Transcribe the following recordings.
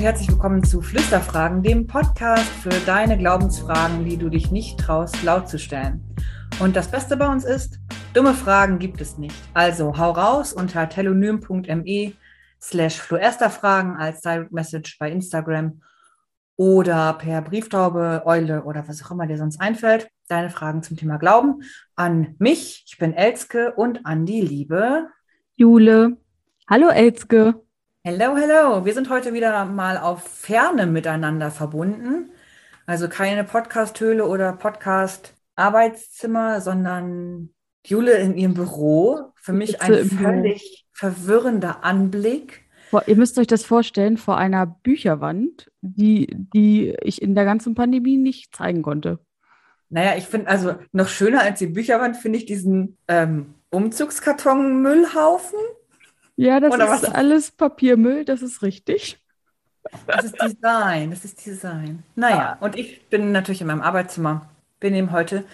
Und herzlich willkommen zu Flüsterfragen, dem Podcast für deine Glaubensfragen, die du dich nicht traust, laut zu stellen. Und das Beste bei uns ist, dumme Fragen gibt es nicht. Also hau raus unter telonym.me slash fluesterfragen als Direct Message bei Instagram oder per Brieftaube, Eule oder was auch immer dir sonst einfällt. Deine Fragen zum Thema Glauben an mich. Ich bin Elske und an die liebe Jule. Hallo Elske. Hello, hello. Wir sind heute wieder mal auf Ferne miteinander verbunden. Also keine Podcast-Höhle oder Podcast-Arbeitszimmer, sondern Jule in ihrem Büro. Für mich ein völlig verwirrender Anblick. Ihr müsst euch das vorstellen vor einer Bücherwand, die, die ich in der ganzen Pandemie nicht zeigen konnte. Naja, ich finde, also noch schöner als die Bücherwand finde ich diesen ähm, Umzugskarton-Müllhaufen ja, das Oder ist was? alles Papiermüll, das ist richtig. Das ist Design, das ist Design. Naja, und ich bin natürlich in meinem Arbeitszimmer. Wir nehmen heute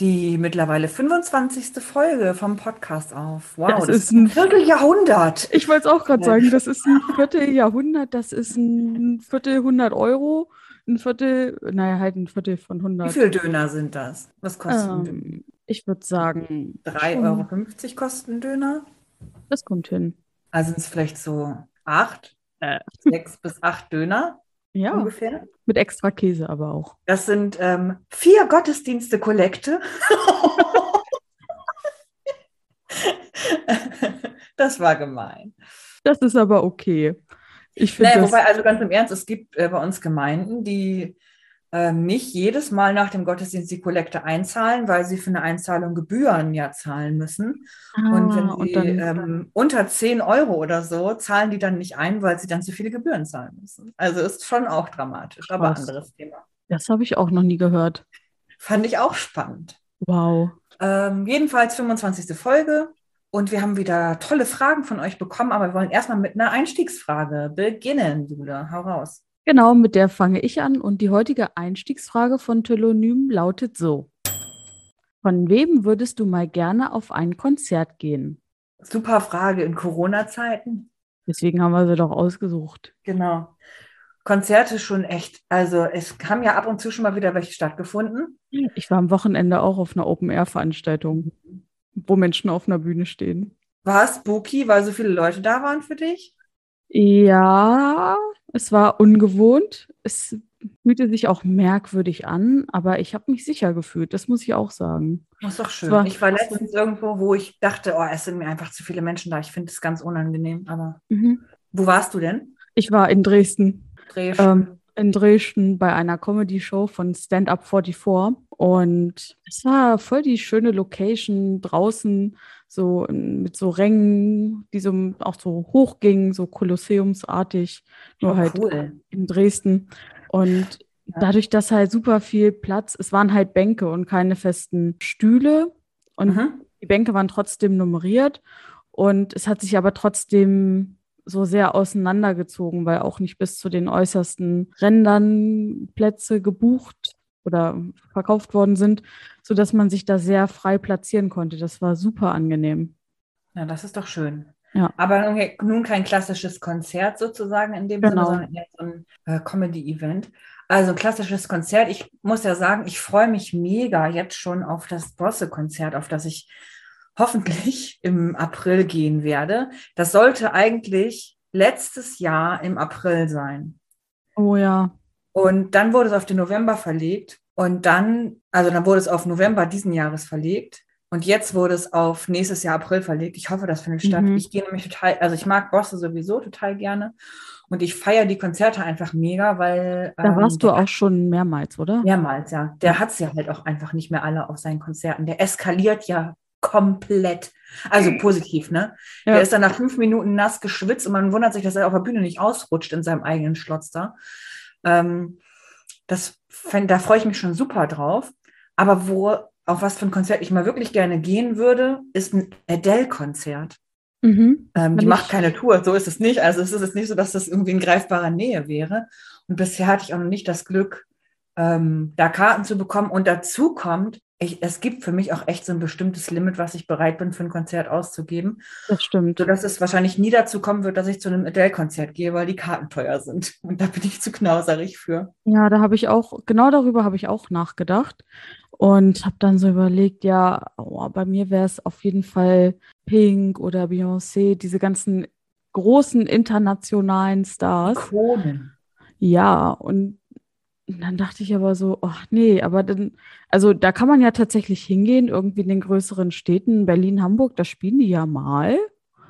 die mittlerweile 25. Folge vom Podcast auf. Wow, das, das ist ein Vierteljahrhundert. Ich wollte es auch gerade sagen, das ist ein Vierteljahrhundert, das ist ein Viertel 100 Euro, ein Viertel, naja, halt ein Viertel von 100. Wie viel Döner sind das? Was kosten ähm, Ich würde sagen. 3,50 Euro kosten Döner? Das kommt hin. Also sind es vielleicht so acht, äh. sechs bis acht Döner. Ja, ungefähr. Mit extra Käse aber auch. Das sind ähm, vier Gottesdienste Kollekte. das war gemein. Das ist aber okay. Ich finde. Naja, wobei, also ganz im Ernst, es gibt äh, bei uns Gemeinden, die nicht jedes Mal nach dem Gottesdienst die Kollekte einzahlen, weil sie für eine Einzahlung Gebühren ja zahlen müssen. Ah, und wenn sie und dann, ähm, unter 10 Euro oder so zahlen die dann nicht ein, weil sie dann zu viele Gebühren zahlen müssen. Also ist schon auch dramatisch, Krass. aber anderes Thema. Das habe ich auch noch nie gehört. Fand ich auch spannend. Wow. Ähm, jedenfalls 25. Folge. Und wir haben wieder tolle Fragen von euch bekommen, aber wir wollen erstmal mit einer Einstiegsfrage beginnen, Jule. Hau raus. Genau, mit der fange ich an und die heutige Einstiegsfrage von Telonym lautet so. Von wem würdest du mal gerne auf ein Konzert gehen? Super Frage in Corona-Zeiten. Deswegen haben wir sie doch ausgesucht. Genau. Konzerte schon echt. Also es haben ja ab und zu schon mal wieder welche stattgefunden. Ich war am Wochenende auch auf einer Open-Air-Veranstaltung, wo Menschen auf einer Bühne stehen. War es spooky, weil so viele Leute da waren für dich? Ja, es war ungewohnt. Es fühlte sich auch merkwürdig an, aber ich habe mich sicher gefühlt, das muss ich auch sagen. Das ist doch schön. War, ich war letztens irgendwo, wo ich dachte, oh, es sind mir einfach zu viele Menschen da. Ich finde es ganz unangenehm. Aber mhm. wo warst du denn? Ich war in Dresden. Dresden. Ähm, in Dresden bei einer Comedy-Show von Stand Up 44. Und es war voll die schöne Location draußen so mit so Rängen, die so auch so hochgingen, so kolosseumsartig, nur oh, halt cool. in Dresden. Und ja. dadurch, dass halt super viel Platz, es waren halt Bänke und keine festen Stühle. Und mhm. die Bänke waren trotzdem nummeriert. Und es hat sich aber trotzdem so sehr auseinandergezogen, weil auch nicht bis zu den äußersten Rändern Plätze gebucht oder verkauft worden sind, sodass man sich da sehr frei platzieren konnte. Das war super angenehm. Ja, das ist doch schön. Ja. Aber nun kein klassisches Konzert sozusagen in dem genau. Sinne, sondern eher so ein äh, Comedy-Event. Also ein klassisches Konzert. Ich muss ja sagen, ich freue mich mega jetzt schon auf das Brosse-Konzert, auf das ich hoffentlich im April gehen werde. Das sollte eigentlich letztes Jahr im April sein. Oh ja. Und dann wurde es auf den November verlegt. Und dann, also dann wurde es auf November diesen Jahres verlegt. Und jetzt wurde es auf nächstes Jahr April verlegt. Ich hoffe, das findet statt. Mhm. Ich gehe nämlich total, also ich mag Bosse sowieso total gerne. Und ich feiere die Konzerte einfach mega, weil. Da warst ähm, du auch schon mehrmals, oder? Mehrmals, ja. Der hat es ja halt auch einfach nicht mehr alle auf seinen Konzerten. Der eskaliert ja komplett. Also positiv, ne? Ja. Der ist dann nach fünf Minuten nass geschwitzt und man wundert sich, dass er auf der Bühne nicht ausrutscht in seinem eigenen Schlotz da. Ähm, das, da freue ich mich schon super drauf. Aber wo, auf was für ein Konzert ich mal wirklich gerne gehen würde, ist ein Adele-Konzert. Mhm. Ähm, die macht keine Tour, so ist es nicht. Also es ist jetzt nicht so, dass das irgendwie in greifbarer Nähe wäre. Und bisher hatte ich auch noch nicht das Glück, ähm, da Karten zu bekommen. Und dazu kommt, ich, es gibt für mich auch echt so ein bestimmtes Limit, was ich bereit bin, für ein Konzert auszugeben. Das stimmt. Sodass es wahrscheinlich nie dazu kommen wird, dass ich zu einem Adele-Konzert gehe, weil die Karten teuer sind. Und da bin ich zu knauserig für. Ja, da habe ich auch, genau darüber habe ich auch nachgedacht. Und habe dann so überlegt, ja, oh, bei mir wäre es auf jeden Fall Pink oder Beyoncé, diese ganzen großen internationalen Stars. Ikonen. Ja, und dann dachte ich aber so, ach nee, aber dann, also da kann man ja tatsächlich hingehen, irgendwie in den größeren Städten, Berlin, Hamburg, da spielen die ja mal.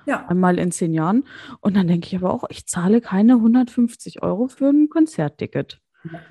Ja. Einmal in zehn Jahren. Und dann denke ich aber auch, ich zahle keine 150 Euro für ein Konzertticket.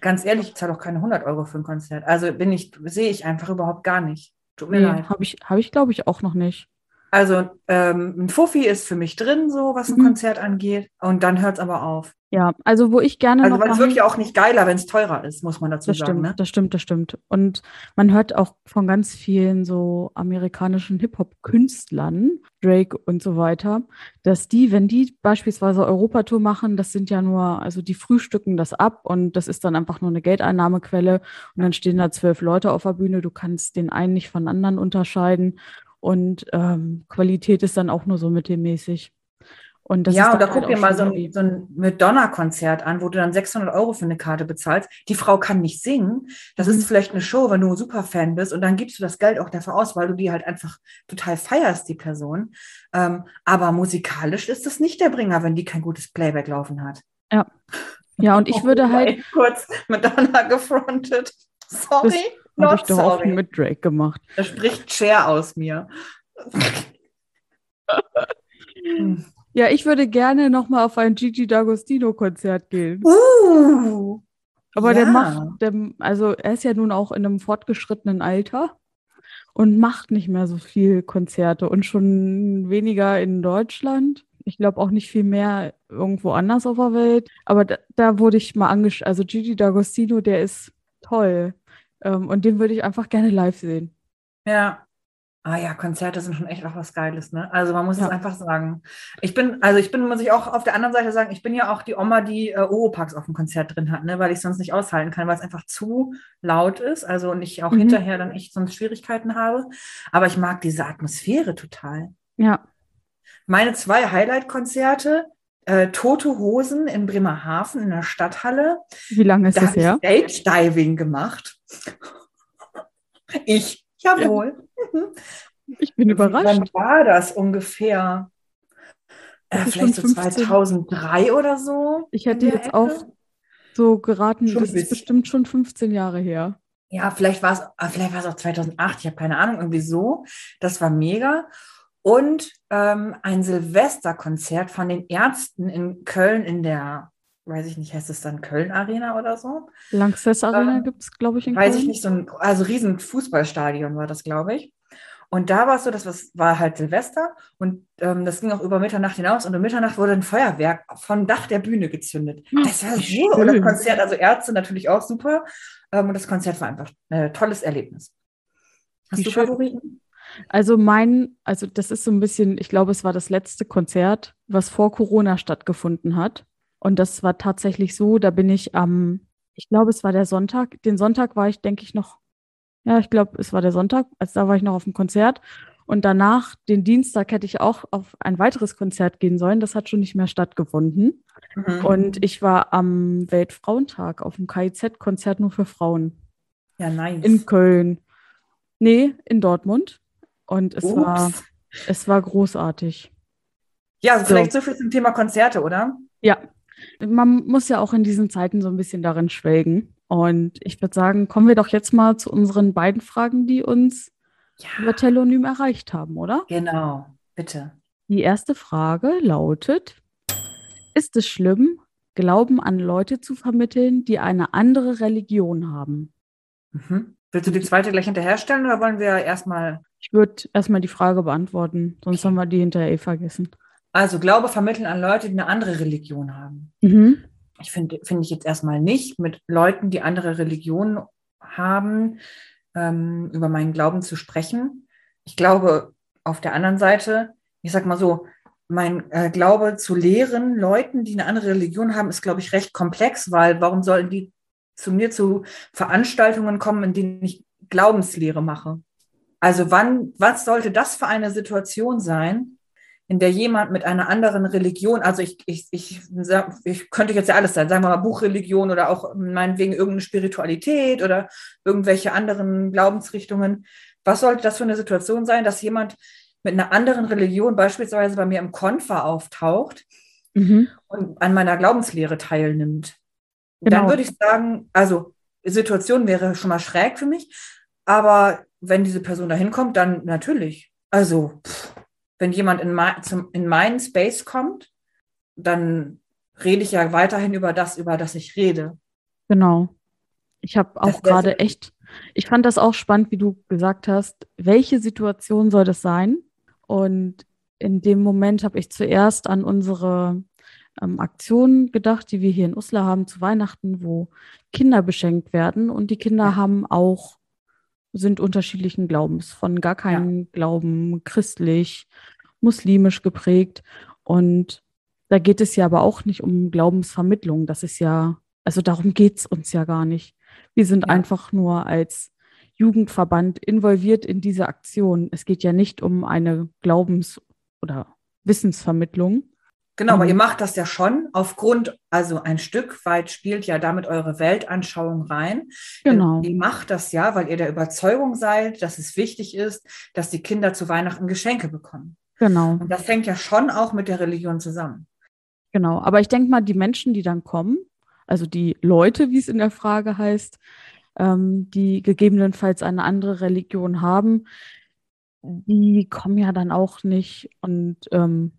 Ganz ehrlich, ich zahle auch keine 100 Euro für ein Konzert. Also bin ich, sehe ich einfach überhaupt gar nicht. Tut mir nee, leid. Habe ich, hab ich glaube ich, auch noch nicht. Also ähm, ein Fuffi ist für mich drin, so was ein mhm. Konzert angeht. Und dann hört es aber auf. Ja, also wo ich gerne also. Also es ja auch nicht geiler, wenn es teurer ist, muss man dazu das sagen. Stimmt, ne? Das stimmt, das stimmt. Und man hört auch von ganz vielen so amerikanischen Hip-Hop-Künstlern, Drake und so weiter, dass die, wenn die beispielsweise Europatour machen, das sind ja nur, also die frühstücken das ab und das ist dann einfach nur eine Geldeinnahmequelle und dann stehen da zwölf Leute auf der Bühne, du kannst den einen nicht von anderen unterscheiden und ähm, Qualität ist dann auch nur so mittelmäßig. Und das ja, und da halt guck dir mal so ein, so ein Madonna-Konzert an, wo du dann 600 Euro für eine Karte bezahlst. Die Frau kann nicht singen. Das mhm. ist vielleicht eine Show, wenn du ein Superfan bist und dann gibst du das Geld auch dafür aus, weil du die halt einfach total feierst, die Person. Ähm, aber musikalisch ist das nicht der Bringer, wenn die kein gutes Playback laufen hat. Ja. Ja, und ich würde halt. kurz Madonna gefrontet. Sorry. Das habe ich doch sorry. auch mit Drake gemacht. Da spricht Cher aus mir. Ja, ich würde gerne noch mal auf ein Gigi D'Agostino-Konzert gehen. Uh, Aber ja. der macht, der, also er ist ja nun auch in einem fortgeschrittenen Alter und macht nicht mehr so viel Konzerte und schon weniger in Deutschland. Ich glaube auch nicht viel mehr irgendwo anders auf der Welt. Aber da, da wurde ich mal angeschaut. Also Gigi D'Agostino, der ist toll. Ähm, und den würde ich einfach gerne live sehen. Ja, Ah ja, Konzerte sind schon echt auch was Geiles, ne? Also man muss ja. es einfach sagen. Ich bin, also ich bin, muss ich auch auf der anderen Seite sagen, ich bin ja auch die Oma, die äh, Oropax auf dem Konzert drin hat, ne? Weil ich sonst nicht aushalten kann, weil es einfach zu laut ist. Also und ich auch mhm. hinterher dann echt sonst Schwierigkeiten habe. Aber ich mag diese Atmosphäre total. Ja. Meine zwei Highlight-Konzerte, äh, Tote Hosen in Bremerhaven in der Stadthalle. Wie lange ist da das her? Stage Diving gemacht. ich, jawohl. Ja. Ich bin überrascht. Wann war das ungefähr? Äh, vielleicht so 2003 oder so. Ich hätte jetzt Ecke. auch so geraten, schon das ist bestimmt schon 15 Jahre her. Ja, vielleicht war es, ah, vielleicht war es auch 2008, ich habe keine Ahnung, irgendwie so. Das war mega. Und ähm, ein Silvesterkonzert von den Ärzten in Köln in der, weiß ich nicht, heißt es dann Köln Arena oder so? Lanxess Arena ähm, gibt es, glaube ich, in weiß Köln. Weiß ich nicht, so ein, also riesen Fußballstadion war das, glaube ich. Und da war es so, das war halt Silvester und ähm, das ging auch über Mitternacht hinaus und um Mitternacht wurde ein Feuerwerk vom Dach der Bühne gezündet. Das war so. Und das Konzert, also Ärzte natürlich auch super. Ähm, und das Konzert war einfach ein tolles Erlebnis. Hast Wie du schön. Favoriten? Also mein, also das ist so ein bisschen, ich glaube, es war das letzte Konzert, was vor Corona stattgefunden hat. Und das war tatsächlich so, da bin ich am, ich glaube, es war der Sonntag. Den Sonntag war ich, denke ich, noch ja, ich glaube, es war der Sonntag, als da war ich noch auf dem Konzert. Und danach, den Dienstag, hätte ich auch auf ein weiteres Konzert gehen sollen. Das hat schon nicht mehr stattgefunden. Mhm. Und ich war am Weltfrauentag auf dem KIZ-Konzert nur für Frauen. Ja, nice. In Köln. Nee, in Dortmund. Und es war es war großartig. Ja, also so. vielleicht so viel zum Thema Konzerte, oder? Ja. Man muss ja auch in diesen Zeiten so ein bisschen darin schwelgen. Und ich würde sagen, kommen wir doch jetzt mal zu unseren beiden Fragen, die uns ja. über Telonym erreicht haben, oder? Genau, bitte. Die erste Frage lautet: Ist es schlimm, Glauben an Leute zu vermitteln, die eine andere Religion haben? Mhm. Willst du die zweite gleich hinterherstellen oder wollen wir erstmal. Ich würde erstmal die Frage beantworten, sonst haben wir die hinterher eh vergessen. Also Glaube vermitteln an Leute, die eine andere Religion haben. Mhm ich finde finde ich jetzt erstmal nicht, mit Leuten, die andere Religionen haben, ähm, über meinen Glauben zu sprechen. Ich glaube auf der anderen Seite, ich sag mal so, mein äh, Glaube zu lehren Leuten, die eine andere Religion haben, ist, glaube ich, recht komplex, weil warum sollen die zu mir zu Veranstaltungen kommen, in denen ich Glaubenslehre mache. Also wann, was sollte das für eine Situation sein, in der jemand mit einer anderen Religion, also ich, ich, ich, ich könnte jetzt ja alles sein, sagen wir mal Buchreligion oder auch meinetwegen irgendeine Spiritualität oder irgendwelche anderen Glaubensrichtungen. Was sollte das für eine Situation sein, dass jemand mit einer anderen Religion beispielsweise bei mir im Konfa auftaucht mhm. und an meiner Glaubenslehre teilnimmt? Genau. Dann würde ich sagen, also Situation wäre schon mal schräg für mich, aber wenn diese Person da hinkommt, dann natürlich. Also, pff, wenn jemand in, mein, zum, in meinen Space kommt, dann rede ich ja weiterhin über das, über das ich rede. Genau. Ich habe auch gerade echt, ich fand das auch spannend, wie du gesagt hast, welche Situation soll das sein? Und in dem Moment habe ich zuerst an unsere ähm, Aktion gedacht, die wir hier in Uslar haben zu Weihnachten, wo Kinder beschenkt werden. Und die Kinder ja. haben auch sind unterschiedlichen Glaubens, von gar keinem ja. Glauben, christlich, muslimisch geprägt. Und da geht es ja aber auch nicht um Glaubensvermittlung. Das ist ja, also darum geht es uns ja gar nicht. Wir sind ja. einfach nur als Jugendverband involviert in diese Aktion. Es geht ja nicht um eine Glaubens- oder Wissensvermittlung, Genau, mhm. aber ihr macht das ja schon aufgrund, also ein Stück weit spielt ja damit eure Weltanschauung rein. Genau. Ihr macht das ja, weil ihr der Überzeugung seid, dass es wichtig ist, dass die Kinder zu Weihnachten Geschenke bekommen. Genau. Und das hängt ja schon auch mit der Religion zusammen. Genau, aber ich denke mal, die Menschen, die dann kommen, also die Leute, wie es in der Frage heißt, ähm, die gegebenenfalls eine andere Religion haben, die kommen ja dann auch nicht und ähm,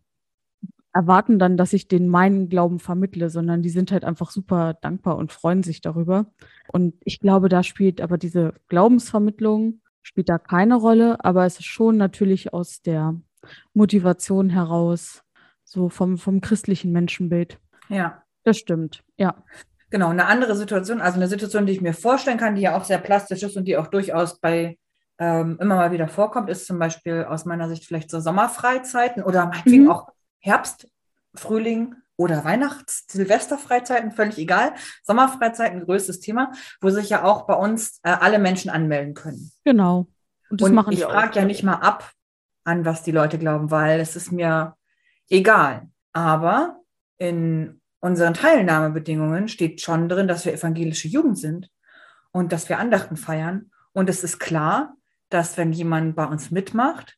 erwarten dann, dass ich denen meinen Glauben vermittle, sondern die sind halt einfach super dankbar und freuen sich darüber. Und ich glaube, da spielt aber diese Glaubensvermittlung spielt da keine Rolle, aber es ist schon natürlich aus der Motivation heraus, so vom, vom christlichen Menschenbild. Ja. Das stimmt, ja. Genau, eine andere Situation, also eine Situation, die ich mir vorstellen kann, die ja auch sehr plastisch ist und die auch durchaus bei ähm, immer mal wieder vorkommt, ist zum Beispiel aus meiner Sicht vielleicht so Sommerfreizeiten oder meinetwegen mhm. auch Herbst, Frühling oder Weihnachts-, Silvesterfreizeiten, völlig egal. Sommerfreizeiten, größtes Thema, wo sich ja auch bei uns äh, alle Menschen anmelden können. Genau. Und, das Und machen ich frage ja nicht mal ab, an was die Leute glauben, weil es ist mir egal. Aber in unseren Teilnahmebedingungen steht schon drin, dass wir evangelische Jugend sind und dass wir Andachten feiern. Und es ist klar, dass wenn jemand bei uns mitmacht,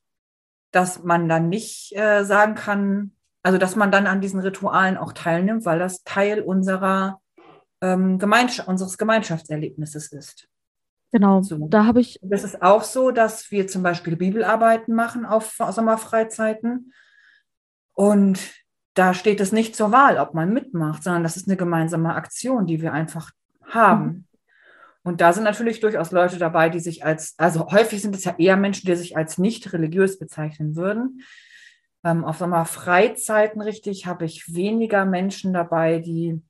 dass man dann nicht äh, sagen kann, also dass man dann an diesen Ritualen auch teilnimmt, weil das Teil unserer ähm, Gemeinschaft, unseres Gemeinschaftserlebnisses ist. Genau, so. da habe ich. Das ist auch so, dass wir zum Beispiel Bibelarbeiten machen auf Sommerfreizeiten. Und da steht es nicht zur Wahl, ob man mitmacht, sondern das ist eine gemeinsame Aktion, die wir einfach haben. Und da sind natürlich durchaus Leute dabei, die sich als, also häufig sind es ja eher Menschen, die sich als nicht religiös bezeichnen würden. Ähm, auf Sommerfreizeiten richtig habe ich weniger Menschen dabei, die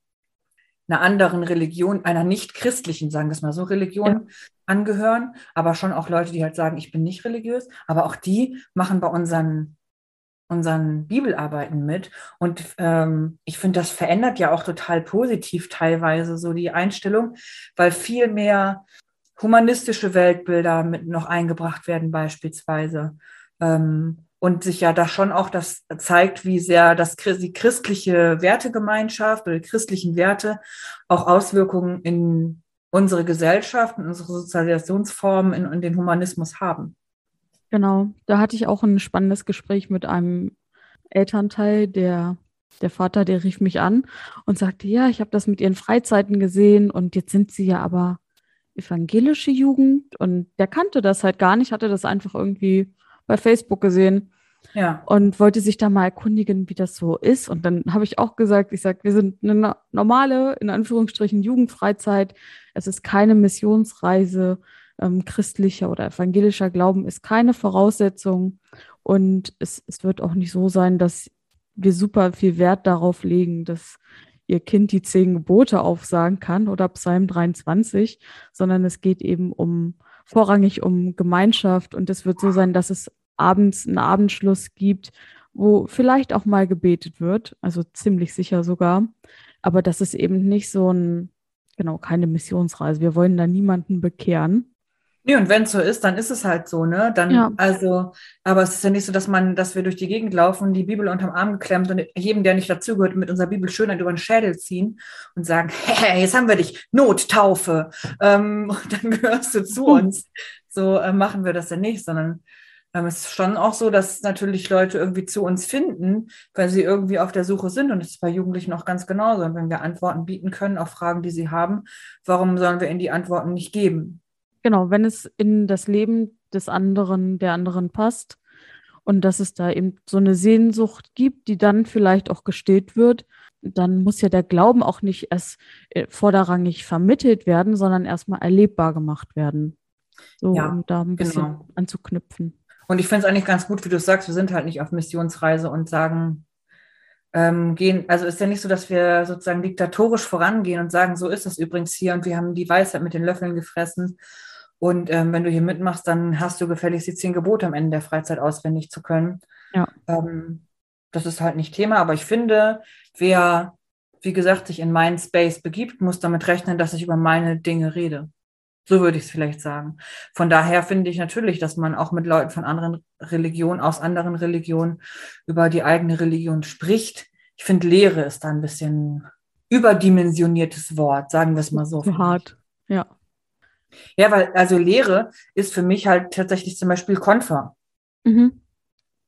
einer anderen Religion, einer nicht christlichen, sagen wir es mal so, Religion ja. angehören, aber schon auch Leute, die halt sagen, ich bin nicht religiös, aber auch die machen bei unseren unseren Bibelarbeiten mit. Und ähm, ich finde, das verändert ja auch total positiv teilweise so die Einstellung, weil viel mehr humanistische Weltbilder mit noch eingebracht werden beispielsweise. Ähm, und sich ja da schon auch das zeigt, wie sehr das, die christliche Wertegemeinschaft oder die christlichen Werte auch Auswirkungen in unsere Gesellschaft, in unsere Sozialisationsformen, in, in den Humanismus haben. Genau, da hatte ich auch ein spannendes Gespräch mit einem Elternteil, der der Vater, der rief mich an und sagte, ja, ich habe das mit ihren Freizeiten gesehen und jetzt sind sie ja aber evangelische Jugend und der kannte das halt gar nicht, hatte das einfach irgendwie bei Facebook gesehen ja. und wollte sich da mal erkundigen, wie das so ist. Und dann habe ich auch gesagt, ich sage, wir sind eine normale, in Anführungsstrichen, Jugendfreizeit. Es ist keine Missionsreise ähm, christlicher oder evangelischer Glauben ist keine Voraussetzung. Und es, es wird auch nicht so sein, dass wir super viel Wert darauf legen, dass ihr Kind die zehn Gebote aufsagen kann oder Psalm 23, sondern es geht eben um vorrangig um Gemeinschaft und es wird so sein, dass es abends einen Abendschluss gibt, wo vielleicht auch mal gebetet wird, also ziemlich sicher sogar, aber das ist eben nicht so ein, genau, keine Missionsreise. Wir wollen da niemanden bekehren, Nee, und wenn es so ist, dann ist es halt so, ne? Dann, ja. also, aber es ist ja nicht so, dass man, dass wir durch die Gegend laufen, die Bibel unterm Arm geklemmt und jedem, der nicht dazugehört, mit unserer Bibel Schönheit über den Schädel ziehen und sagen, hey, jetzt haben wir dich, Nottaufe, ähm, dann gehörst du zu uns. So äh, machen wir das ja nicht, sondern ähm, es ist schon auch so, dass natürlich Leute irgendwie zu uns finden, weil sie irgendwie auf der Suche sind. Und das ist bei Jugendlichen auch ganz genauso. Und wenn wir Antworten bieten können auf Fragen, die sie haben, warum sollen wir ihnen die Antworten nicht geben? Genau, wenn es in das Leben des anderen, der anderen passt und dass es da eben so eine Sehnsucht gibt, die dann vielleicht auch gestillt wird, dann muss ja der Glauben auch nicht erst äh, vorderrangig vermittelt werden, sondern erstmal erlebbar gemacht werden. So, ja, um da ein bisschen genau. anzuknüpfen. Und ich finde es eigentlich ganz gut, wie du sagst, wir sind halt nicht auf Missionsreise und sagen, ähm, gehen, also ist ja nicht so, dass wir sozusagen diktatorisch vorangehen und sagen, so ist das übrigens hier und wir haben die Weisheit mit den Löffeln gefressen und ähm, wenn du hier mitmachst, dann hast du gefälligst die zehn Gebote am Ende der Freizeit auswendig zu können. Ja. Ähm, das ist halt nicht Thema, aber ich finde, wer, wie gesagt, sich in meinen Space begibt, muss damit rechnen, dass ich über meine Dinge rede. So würde ich es vielleicht sagen. Von daher finde ich natürlich, dass man auch mit Leuten von anderen Religionen, aus anderen Religionen über die eigene Religion spricht. Ich finde, Lehre ist da ein bisschen überdimensioniertes Wort, sagen wir es mal so. Hart, ja. Ja, weil also Lehre ist für mich halt tatsächlich zum Beispiel Konfer. Mhm.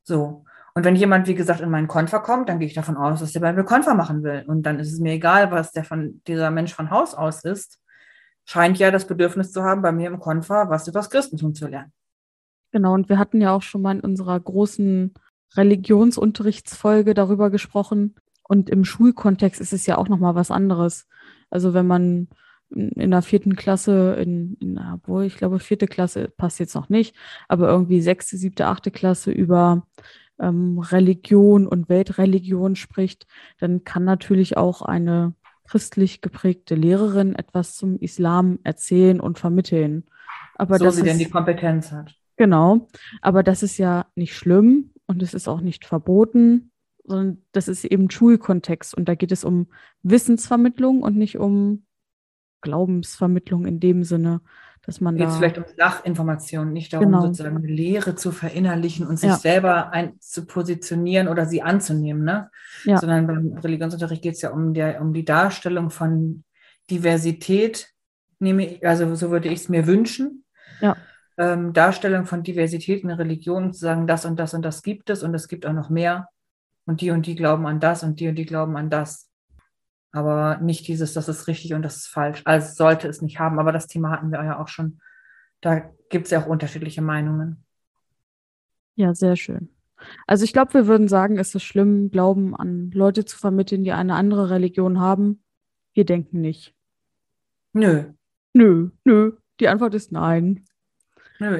So. Und wenn jemand, wie gesagt, in meinen Konfer kommt, dann gehe ich davon aus, dass der bei mir Konfer machen will. Und dann ist es mir egal, was der von dieser Mensch von Haus aus ist. Scheint ja das Bedürfnis zu haben, bei mir im Konfer was über das Christentum zu lernen. Genau, und wir hatten ja auch schon mal in unserer großen Religionsunterrichtsfolge darüber gesprochen. Und im Schulkontext ist es ja auch nochmal was anderes. Also wenn man in der vierten Klasse, in, in, obwohl ich glaube, vierte Klasse passt jetzt noch nicht, aber irgendwie sechste, siebte, achte Klasse über ähm, Religion und Weltreligion spricht, dann kann natürlich auch eine christlich geprägte Lehrerin etwas zum Islam erzählen und vermitteln. Aber so sie ist, denn die Kompetenz hat. Genau, aber das ist ja nicht schlimm und es ist auch nicht verboten, sondern das ist eben Schulkontext und da geht es um Wissensvermittlung und nicht um Glaubensvermittlung in dem Sinne, dass man Geht da. vielleicht um Sachinformationen, nicht darum, genau. sozusagen eine Lehre zu verinnerlichen und sich ja. selber ein, zu positionieren oder sie anzunehmen, ne? Ja. Sondern beim Religionsunterricht geht es ja um, der, um die Darstellung von Diversität, nehme ich, also so würde ich es mir wünschen. Ja. Ähm, Darstellung von Diversität in der Religion, zu sagen, das und das und das gibt es und es gibt auch noch mehr. Und die und die glauben an das und die und die glauben an das. Aber nicht dieses, das ist richtig und das ist falsch. Also sollte es nicht haben. Aber das Thema hatten wir ja auch schon. Da gibt es ja auch unterschiedliche Meinungen. Ja, sehr schön. Also ich glaube, wir würden sagen, es ist schlimm, Glauben an Leute zu vermitteln, die eine andere Religion haben. Wir denken nicht. Nö. Nö, nö. Die Antwort ist nein.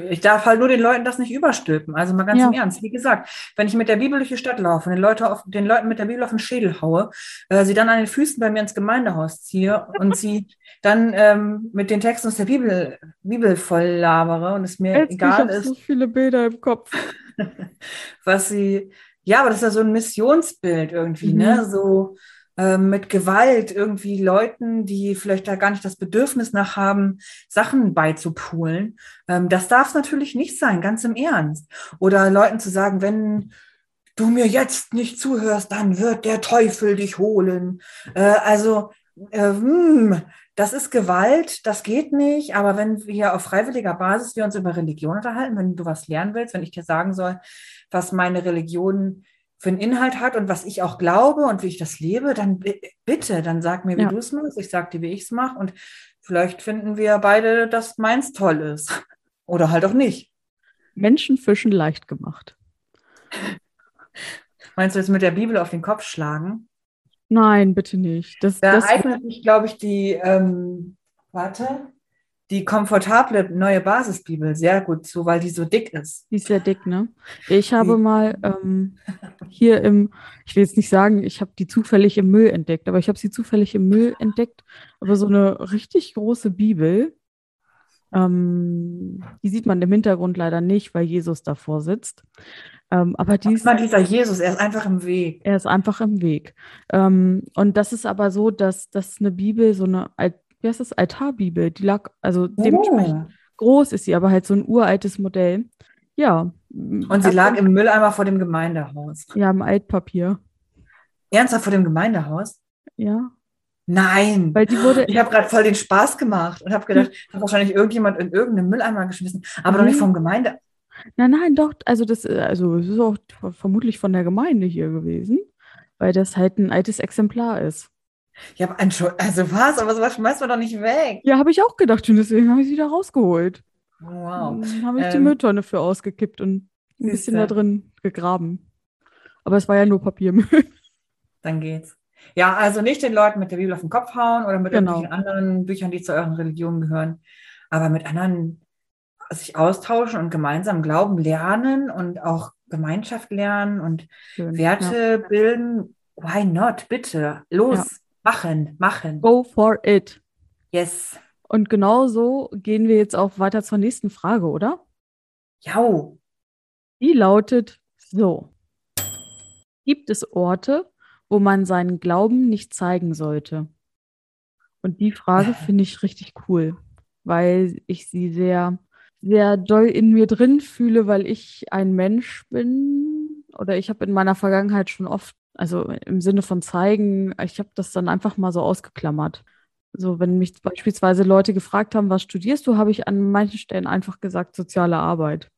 Ich darf halt nur den Leuten das nicht überstülpen. Also mal ganz ja. im Ernst. Wie gesagt, wenn ich mit der Bibel durch die Stadt laufe und den, Leute auf, den Leuten mit der Bibel auf den Schädel haue, äh, sie dann an den Füßen bei mir ins Gemeindehaus ziehe und sie dann ähm, mit den Texten aus der Bibel, Bibel voll labere und es mir Jetzt, egal ich ist. so viele Bilder im Kopf. was sie, ja, aber das ist ja so ein Missionsbild irgendwie, ne? mhm. ne? So, mit Gewalt irgendwie Leuten, die vielleicht da gar nicht das Bedürfnis nach haben, Sachen beizupulen. Ähm, das darf es natürlich nicht sein, ganz im Ernst. Oder Leuten zu sagen, wenn du mir jetzt nicht zuhörst, dann wird der Teufel dich holen. Äh, also, äh, hm, das ist Gewalt, das geht nicht, aber wenn wir auf freiwilliger Basis wir uns über Religion unterhalten, wenn du was lernen willst, wenn ich dir sagen soll, was meine Religion für einen Inhalt hat und was ich auch glaube und wie ich das lebe, dann bitte, dann sag mir, wie ja. du es machst. Ich sag dir, wie ich es mache. Und vielleicht finden wir beide, dass meins toll ist. Oder halt auch nicht. Menschenfischen leicht gemacht. Meinst du jetzt mit der Bibel auf den Kopf schlagen? Nein, bitte nicht. Das, da das eignet sich, glaube ich, die, ähm, warte, die komfortable neue Basisbibel sehr gut zu, weil die so dick ist. Die ist sehr dick, ne? Ich habe die. mal ähm, hier im, ich will jetzt nicht sagen, ich habe die zufällig im Müll entdeckt, aber ich habe sie zufällig im Müll entdeckt. Aber so eine richtig große Bibel, ähm, die sieht man im Hintergrund leider nicht, weil Jesus davor sitzt. Ähm, aber die ist, dieser Jesus, er ist einfach im Weg. Er ist einfach im Weg. Ähm, und das ist aber so, dass, dass eine Bibel so eine wie heißt das, Altarbibel, die lag, also oh. dementsprechend groß ist sie, aber halt so ein uraltes Modell. Ja. Und sie lag im Mülleimer vor dem Gemeindehaus. Ja, im Altpapier. Ernsthaft vor dem Gemeindehaus? Ja. Nein. Weil die wurde. Ich habe gerade voll den Spaß gemacht und habe gedacht, hat wahrscheinlich irgendjemand in irgendeinen Mülleimer geschmissen, aber doch nicht vom Gemeinde. Nein, nein, doch. Also das, also das ist auch vermutlich von der Gemeinde hier gewesen, weil das halt ein altes Exemplar ist. Ja, also was? Aber sowas schmeißt man doch nicht weg. Ja, habe ich auch gedacht und deswegen habe ich sie da rausgeholt. Wow. Dann habe ich ähm, die Mülltonne für ausgekippt und ein bisschen da drin gegraben. Aber es war ja nur Papiermüll. Dann geht's. Ja, also nicht den Leuten mit der Bibel auf den Kopf hauen oder mit genau. irgendwelchen anderen Büchern, die zu euren Religionen gehören, aber mit anderen sich austauschen und gemeinsam Glauben lernen und auch Gemeinschaft lernen und Schön, Werte ja. bilden. Why not? Bitte, los, ja. Machen, machen. Go for it. Yes. Und genau so gehen wir jetzt auch weiter zur nächsten Frage, oder? Ja. Die lautet so. Gibt es Orte, wo man seinen Glauben nicht zeigen sollte? Und die Frage finde ich richtig cool, weil ich sie sehr, sehr doll in mir drin fühle, weil ich ein Mensch bin oder ich habe in meiner Vergangenheit schon oft, also im Sinne von zeigen, ich habe das dann einfach mal so ausgeklammert. So, wenn mich beispielsweise Leute gefragt haben, was studierst du, habe ich an manchen Stellen einfach gesagt, soziale Arbeit.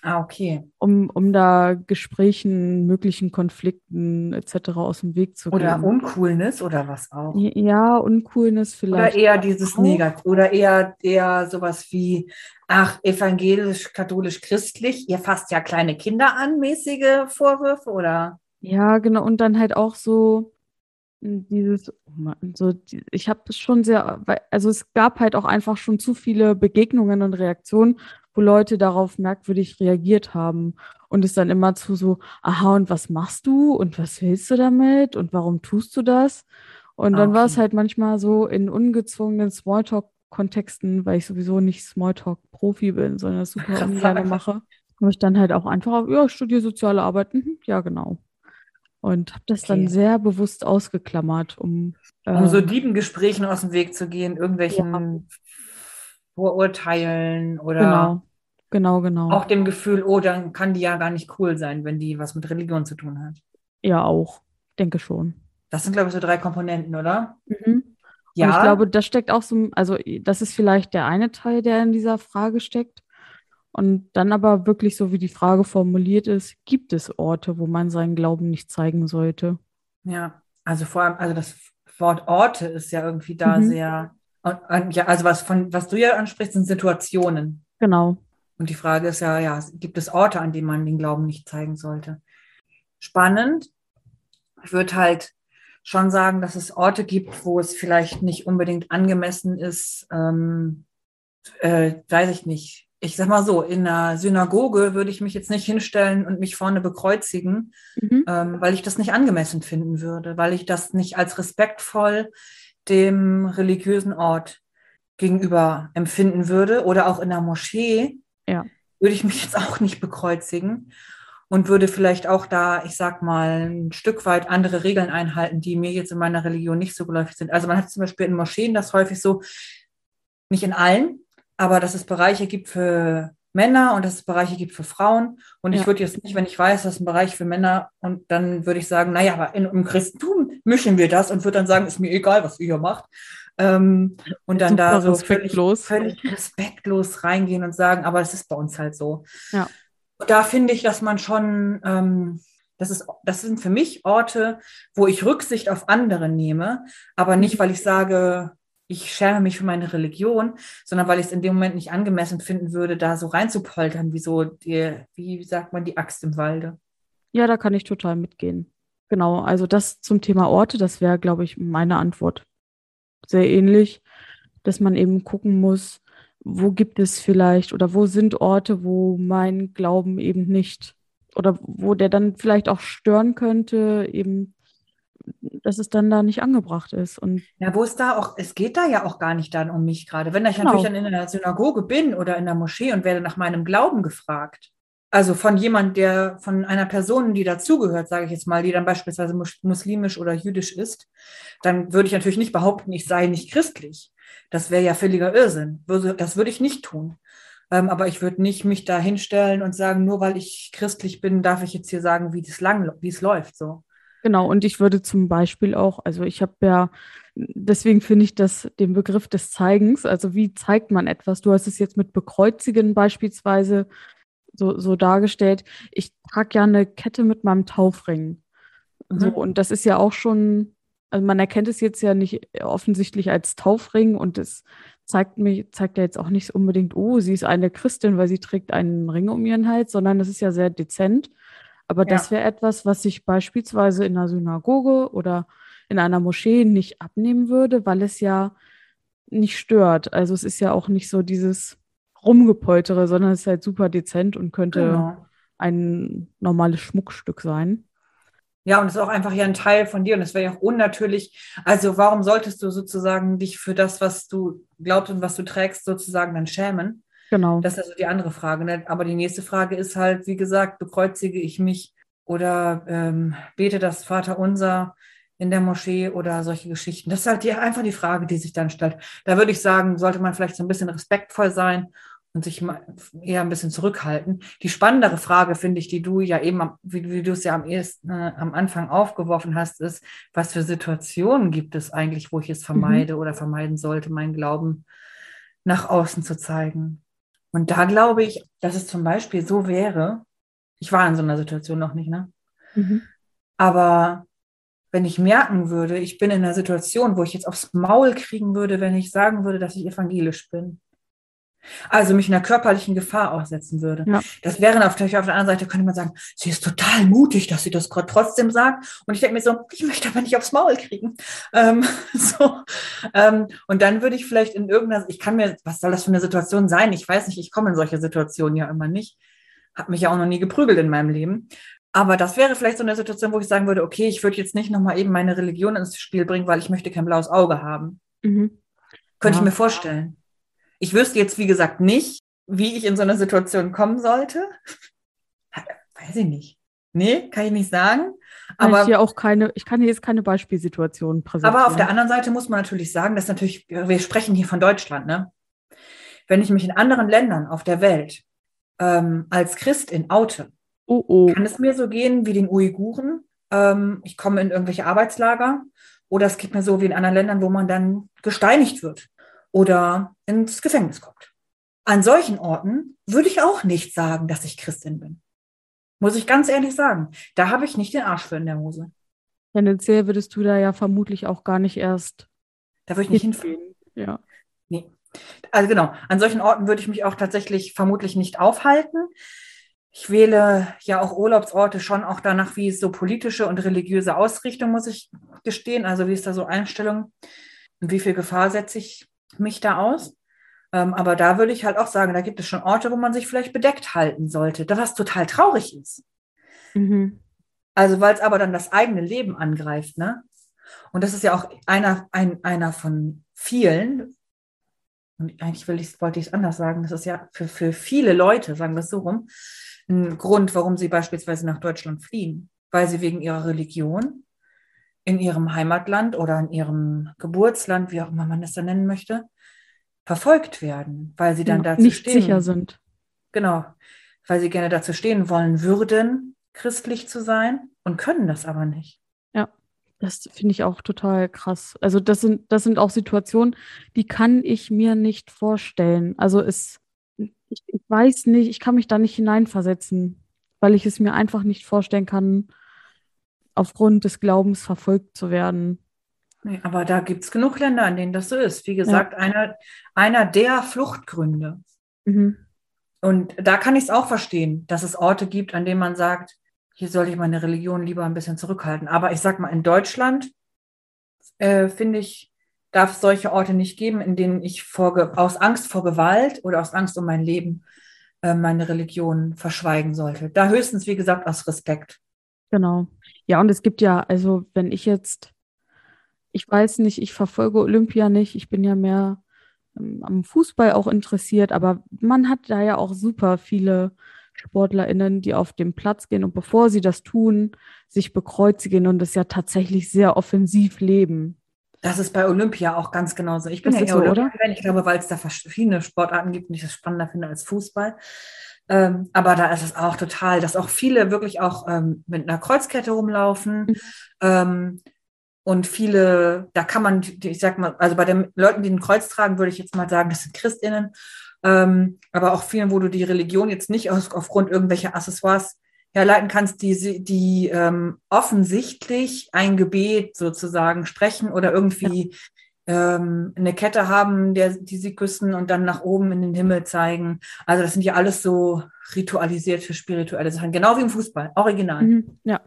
Ah, okay. Um, um da Gesprächen, möglichen Konflikten etc. aus dem Weg zu gehen. Oder Uncoolness oder was auch. Ja, Uncoolness vielleicht. Oder eher dieses Negativ. Oder eher, eher sowas wie, ach, evangelisch, katholisch, christlich, ihr fasst ja kleine Kinder an, mäßige Vorwürfe, oder? Ja, genau. Und dann halt auch so, dieses, so, ich habe es schon sehr, also es gab halt auch einfach schon zu viele Begegnungen und Reaktionen, wo Leute darauf merkwürdig reagiert haben und es dann immer zu so, aha, und was machst du und was willst du damit und warum tust du das? Und dann okay. war es halt manchmal so in ungezwungenen Smalltalk-Kontexten, weil ich sowieso nicht Smalltalk-Profi bin, sondern das super ungern mache, habe ich dann halt auch einfach, ja, ich studiere soziale Arbeit, mhm, ja, genau und habe das okay. dann sehr bewusst ausgeklammert, um, äh, um so Diebengesprächen aus dem Weg zu gehen, irgendwelchen ja. Vorurteilen oder genau. Genau, genau. Auch dem Gefühl, oh, dann kann die ja gar nicht cool sein, wenn die was mit Religion zu tun hat. Ja, auch. Denke schon. Das sind, glaube ich, so drei Komponenten, oder? Mhm. Ja. Und ich glaube, das steckt auch so, also das ist vielleicht der eine Teil, der in dieser Frage steckt. Und dann aber wirklich so, wie die Frage formuliert ist, gibt es Orte, wo man seinen Glauben nicht zeigen sollte? Ja, also vor allem, also das Wort Orte ist ja irgendwie da mhm. sehr, und, und, ja, also was von, was du ja ansprichst, sind Situationen. Genau. Und die Frage ist ja, ja, gibt es Orte, an denen man den Glauben nicht zeigen sollte? Spannend. Ich würde halt schon sagen, dass es Orte gibt, wo es vielleicht nicht unbedingt angemessen ist, ähm, äh, weiß ich nicht, ich sag mal so, in einer Synagoge würde ich mich jetzt nicht hinstellen und mich vorne bekreuzigen, mhm. ähm, weil ich das nicht angemessen finden würde, weil ich das nicht als respektvoll dem religiösen Ort gegenüber empfinden würde. Oder auch in der Moschee ja. würde ich mich jetzt auch nicht bekreuzigen und würde vielleicht auch da, ich sag mal, ein Stück weit andere Regeln einhalten, die mir jetzt in meiner Religion nicht so geläufig sind. Also man hat zum Beispiel in Moscheen das häufig so, nicht in allen, aber dass es Bereiche gibt für Männer und dass es Bereiche gibt für Frauen. Und ja. ich würde jetzt nicht, wenn ich weiß, dass ein Bereich für Männer und dann würde ich sagen, naja, aber in, im Christentum mischen wir das und würde dann sagen, ist mir egal, was ihr hier macht. Ähm, und dann Super da so respektlos. Völlig, völlig, respektlos reingehen und sagen, aber es ist bei uns halt so. Ja. Und da finde ich, dass man schon, ähm, das, ist, das sind für mich Orte, wo ich Rücksicht auf andere nehme, aber nicht, weil ich sage, ich schäme mich für meine Religion, sondern weil ich es in dem Moment nicht angemessen finden würde, da so reinzupoltern, wie so die, wie sagt man, die Axt im Walde. Ja, da kann ich total mitgehen. Genau, also das zum Thema Orte, das wäre, glaube ich, meine Antwort. Sehr ähnlich, dass man eben gucken muss, wo gibt es vielleicht oder wo sind Orte, wo mein Glauben eben nicht oder wo der dann vielleicht auch stören könnte, eben dass es dann da nicht angebracht ist. Und ja, wo es da auch, es geht da ja auch gar nicht dann um mich gerade. Wenn ich genau. natürlich dann in einer Synagoge bin oder in der Moschee und werde nach meinem Glauben gefragt, Also von jemand, der, von einer Person, die dazugehört, sage ich jetzt mal, die dann beispielsweise muslimisch oder jüdisch ist, dann würde ich natürlich nicht behaupten, ich sei nicht christlich. Das wäre ja völliger Irrsinn. Das würde ich nicht tun. Ähm, aber ich würde nicht mich da hinstellen und sagen, nur weil ich christlich bin, darf ich jetzt hier sagen, wie es lang, wie es läuft. So. Genau, und ich würde zum Beispiel auch, also ich habe ja, deswegen finde ich das den Begriff des Zeigens, also wie zeigt man etwas? Du hast es jetzt mit Bekreuzigen beispielsweise so, so dargestellt. Ich trage ja eine Kette mit meinem Taufring. Mhm. So, und das ist ja auch schon, also man erkennt es jetzt ja nicht offensichtlich als Taufring und es zeigt mir, zeigt ja jetzt auch nicht unbedingt, oh, sie ist eine Christin, weil sie trägt einen Ring um ihren Hals, sondern das ist ja sehr dezent. Aber ja. das wäre etwas, was ich beispielsweise in einer Synagoge oder in einer Moschee nicht abnehmen würde, weil es ja nicht stört. Also es ist ja auch nicht so dieses Rumgepoltere, sondern es ist halt super dezent und könnte genau. ein normales Schmuckstück sein. Ja, und es ist auch einfach ja ein Teil von dir und es wäre ja auch unnatürlich. Also warum solltest du sozusagen dich für das, was du glaubst und was du trägst, sozusagen dann schämen? Genau. Das ist also die andere Frage. Ne? Aber die nächste Frage ist halt, wie gesagt, bekreuzige ich mich oder ähm, bete das Vaterunser in der Moschee oder solche Geschichten. Das ist halt die, einfach die Frage, die sich dann stellt. Da würde ich sagen, sollte man vielleicht so ein bisschen respektvoll sein und sich eher ein bisschen zurückhalten. Die spannendere Frage, finde ich, die du ja eben, wie, wie du es ja am ehesten äh, am Anfang aufgeworfen hast, ist, was für Situationen gibt es eigentlich, wo ich es vermeide mhm. oder vermeiden sollte, meinen Glauben nach außen zu zeigen. Und da glaube ich, dass es zum Beispiel so wäre, ich war in so einer Situation noch nicht, ne? Mhm. Aber wenn ich merken würde, ich bin in einer Situation, wo ich jetzt aufs Maul kriegen würde, wenn ich sagen würde, dass ich evangelisch bin, also mich einer körperlichen Gefahr aussetzen würde. Ja. Das wäre natürlich auf der anderen Seite, könnte man sagen, sie ist total mutig, dass sie das trotzdem sagt. Und ich denke mir so, ich möchte aber nicht aufs Maul kriegen. Ähm, so. Ähm, und dann würde ich vielleicht in irgendeiner, ich kann mir, was soll das für eine Situation sein? Ich weiß nicht, ich komme in solche Situationen ja immer nicht. Habe mich ja auch noch nie geprügelt in meinem Leben. Aber das wäre vielleicht so eine Situation, wo ich sagen würde, okay, ich würde jetzt nicht nochmal eben meine Religion ins Spiel bringen, weil ich möchte kein blaues Auge haben. Mhm. Könnte ja. ich mir vorstellen. Ich wüsste jetzt, wie gesagt, nicht, wie ich in so eine Situation kommen sollte. Weiß ich nicht. Nee, kann ich nicht sagen. Aber ich, hier auch keine, ich kann hier jetzt keine Beispielsituation präsentieren. Aber auf der anderen Seite muss man natürlich sagen, dass natürlich, wir sprechen hier von Deutschland, ne? Wenn ich mich in anderen Ländern auf der Welt ähm, als Christin oute, oh, oh. kann es mir so gehen wie den Uiguren. Ähm, ich komme in irgendwelche Arbeitslager oder es geht mir so wie in anderen Ländern, wo man dann gesteinigt wird oder ins Gefängnis kommt. An solchen Orten würde ich auch nicht sagen, dass ich Christin bin. Muss ich ganz ehrlich sagen. Da habe ich nicht den Arsch für in der Hose. Tendenziell würdest du da ja vermutlich auch gar nicht erst. Da würde ich nicht hinfahren. Ja. Nee. Also genau, an solchen Orten würde ich mich auch tatsächlich vermutlich nicht aufhalten. Ich wähle ja auch Urlaubsorte schon auch danach, wie es so politische und religiöse Ausrichtung, muss ich gestehen. Also wie ist da so Einstellung und wie viel Gefahr setze ich mich da aus. Ähm, aber da würde ich halt auch sagen, da gibt es schon Orte, wo man sich vielleicht bedeckt halten sollte, was total traurig ist. Mhm. Also weil es aber dann das eigene Leben angreift, ne? Und das ist ja auch einer, ein, einer von vielen, und eigentlich will ich, wollte ich es anders sagen, das ist ja für, für viele Leute, sagen wir es so rum, ein Grund, warum sie beispielsweise nach Deutschland fliehen, weil sie wegen ihrer Religion in ihrem Heimatland oder in ihrem Geburtsland, wie auch immer man das dann nennen möchte, verfolgt werden, weil sie dann ja, dazu nicht stehen. sicher sind. Genau, weil sie gerne dazu stehen wollen würden, christlich zu sein und können das aber nicht. Ja, das finde ich auch total krass. Also das sind, das sind auch Situationen, die kann ich mir nicht vorstellen. Also es, ich, ich weiß nicht, ich kann mich da nicht hineinversetzen, weil ich es mir einfach nicht vorstellen kann, aufgrund des Glaubens verfolgt zu werden. Nee, aber da gibt es genug Länder, in denen das so ist. Wie gesagt, ja. einer, einer der Fluchtgründe. Mhm. Und da kann ich es auch verstehen, dass es Orte gibt, an denen man sagt, hier soll ich meine Religion lieber ein bisschen zurückhalten. Aber ich sag mal, in Deutschland äh, finde ich, darf es solche Orte nicht geben, in denen ich vor, aus Angst vor Gewalt oder aus Angst um mein Leben äh, meine Religion verschweigen sollte. Da höchstens, wie gesagt, aus Respekt. Genau. Ja, und es gibt ja, also wenn ich jetzt, ich weiß nicht, ich verfolge Olympia nicht, ich bin ja mehr ähm, am Fußball auch interessiert, aber man hat da ja auch super viele SportlerInnen, die auf den Platz gehen und bevor sie das tun, sich bekreuzigen und es ja tatsächlich sehr offensiv leben. Das ist bei Olympia auch ganz genauso. Ich bin das ja eher so, oder? Ich glaube, weil es da verschiedene Sportarten gibt und ich das spannender finde als Fußball. Ähm, aber da ist es auch total, dass auch viele wirklich auch ähm, mit einer Kreuzkette rumlaufen. Mhm. Ähm, und viele, da kann man, ich sag mal, also bei den Leuten, die ein Kreuz tragen, würde ich jetzt mal sagen, das sind Christinnen. Ähm, aber auch vielen, wo du die Religion jetzt nicht aus, aufgrund irgendwelcher Accessoires herleiten kannst, die, die ähm, offensichtlich ein Gebet sozusagen sprechen oder irgendwie ja. Ähm, eine Kette haben, der, die sie küssen und dann nach oben in den Himmel zeigen. Also das sind ja alles so ritualisierte, spirituelle Sachen, genau wie im Fußball, original. Mhm. Ja.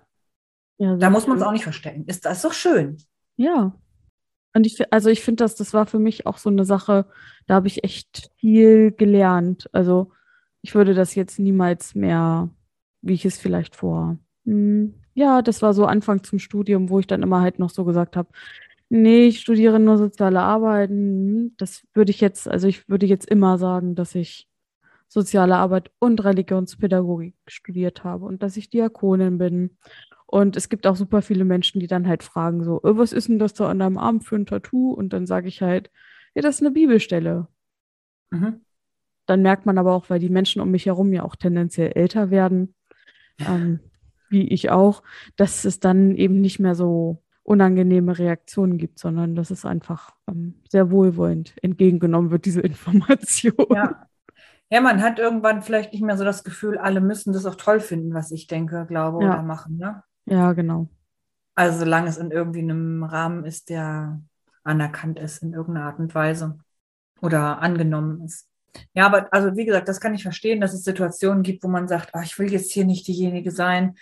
ja da muss man es auch nicht verstecken. Ist das doch schön? Ja. Und ich, also ich finde, dass das war für mich auch so eine Sache, da habe ich echt viel gelernt. Also ich würde das jetzt niemals mehr wie ich es vielleicht vor. Hm, ja, das war so Anfang zum Studium, wo ich dann immer halt noch so gesagt habe, nee, ich studiere nur soziale Arbeiten. Das würde ich jetzt, also ich würde jetzt immer sagen, dass ich soziale Arbeit und Religionspädagogik studiert habe und dass ich Diakonin bin. Und es gibt auch super viele Menschen, die dann halt fragen so, äh, was ist denn das da an deinem Arm für ein Tattoo? Und dann sage ich halt, ja, das ist eine Bibelstelle. Mhm. Dann merkt man aber auch, weil die Menschen um mich herum ja auch tendenziell älter werden, ähm, wie ich auch, dass es dann eben nicht mehr so unangenehme Reaktionen gibt, sondern dass es einfach ähm, sehr wohlwollend entgegengenommen wird, diese Information. Ja. ja, man hat irgendwann vielleicht nicht mehr so das Gefühl, alle müssen das auch toll finden, was ich denke, glaube ja. oder machen. Ne? Ja, genau. Also solange es in irgendwie einem Rahmen ist, der anerkannt ist in irgendeiner Art und Weise oder angenommen ist. Ja, aber also wie gesagt, das kann ich verstehen, dass es Situationen gibt, wo man sagt, oh, ich will jetzt hier nicht diejenige sein,